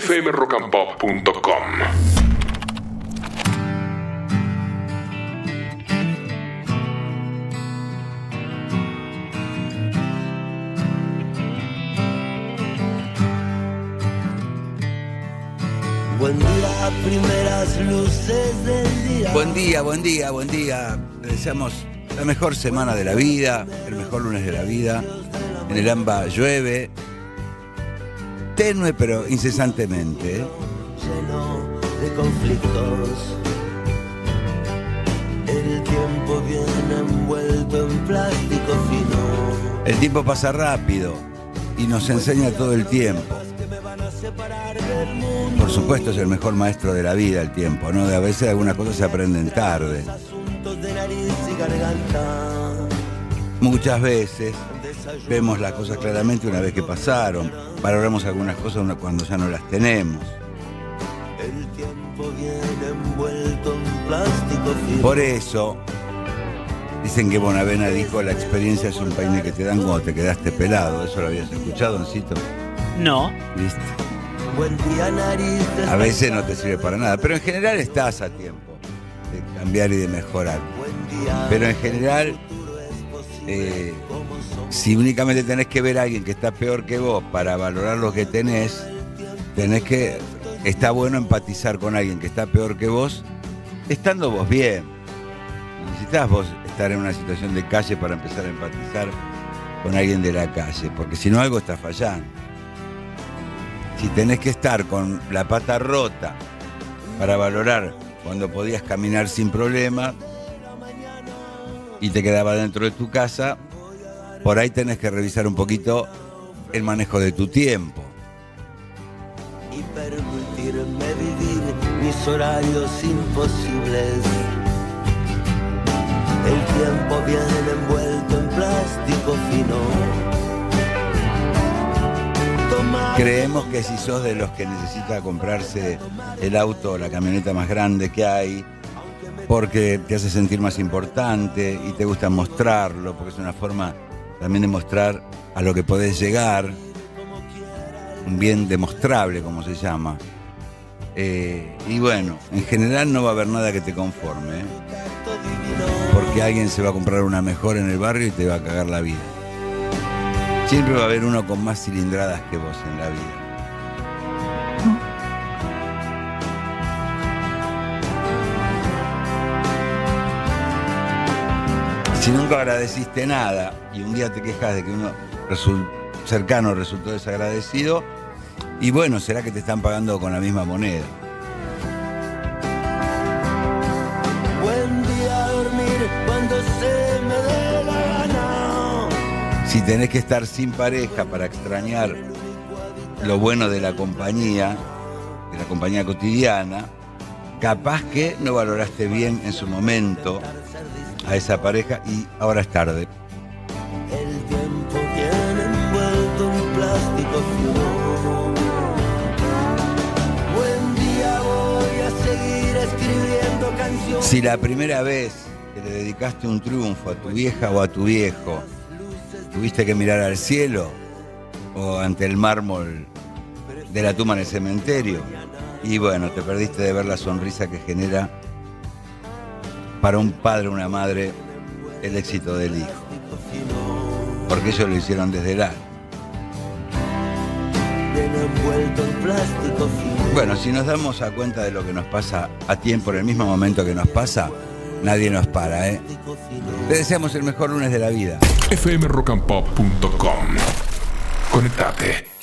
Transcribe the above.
fmrockandpop.com. Buen día, primeras luces del día. Buen día, buen día, buen día. Le deseamos la mejor semana de la vida, el mejor lunes de la vida. En el AMBA llueve, tenue pero incesantemente. ¿eh? Lleno de conflictos. El tiempo viene envuelto en plástico fino. El tiempo pasa rápido y nos enseña todo el tiempo. Por supuesto es el mejor maestro de la vida el tiempo, ¿no? A veces algunas cosas se aprenden tarde. Muchas veces vemos las cosas claramente una vez que pasaron. Valoramos algunas cosas cuando ya no las tenemos. El tiempo viene envuelto en plástico fino. Por eso, dicen que Bonavena dijo, la experiencia es un peine que te dan cuando te quedaste pelado. ¿Eso lo habías escuchado, Doncito? No. ¿Viste? Buen día, nariz. A veces no te sirve para nada, pero en general estás a tiempo de cambiar y de mejorar. Buen día. Pero en general, eh, si únicamente tenés que ver a alguien que está peor que vos para valorar lo que tenés, tenés que, está bueno empatizar con alguien que está peor que vos, estando vos bien. Necesitas vos estar en una situación de calle para empezar a empatizar con alguien de la calle, porque si no algo está fallando. Si tenés que estar con la pata rota para valorar cuando podías caminar sin problema y te quedaba dentro de tu casa, por ahí tenés que revisar un poquito el manejo de tu tiempo. y permitirme vivir mis horarios imposibles. El tiempo viene envuelto en plástico fino. Creemos que si sos de los que necesita comprarse el auto o la camioneta más grande que hay, porque te hace sentir más importante y te gusta mostrarlo, porque es una forma también de mostrar a lo que podés llegar, un bien demostrable, como se llama. Eh, y bueno, en general no va a haber nada que te conforme, ¿eh? porque alguien se va a comprar una mejor en el barrio y te va a cagar la vida. Siempre va a haber uno con más cilindradas que vos en la vida. Si nunca agradeciste nada y un día te quejas de que uno cercano resultó desagradecido, y bueno, será que te están pagando con la misma moneda. Buen día a dormir cuando se me dé la gana. Si tenés que estar sin pareja para extrañar lo bueno de la compañía, de la compañía cotidiana, capaz que no valoraste bien en su momento a esa pareja y ahora es tarde. El tiempo viene envuelto en plástico. Buen día voy a seguir escribiendo canciones. Si la primera vez que le dedicaste un triunfo a tu vieja o a tu viejo, tuviste que mirar al cielo o ante el mármol de la tumba en el cementerio, y bueno, te perdiste de ver la sonrisa que genera para un padre o una madre el éxito del hijo. Porque ellos lo hicieron desde el alma. Bueno, si nos damos a cuenta de lo que nos pasa a tiempo, en el mismo momento que nos pasa, nadie nos para, ¿eh? Le deseamos el mejor lunes de la vida. fmrockandpop.com. Conectate.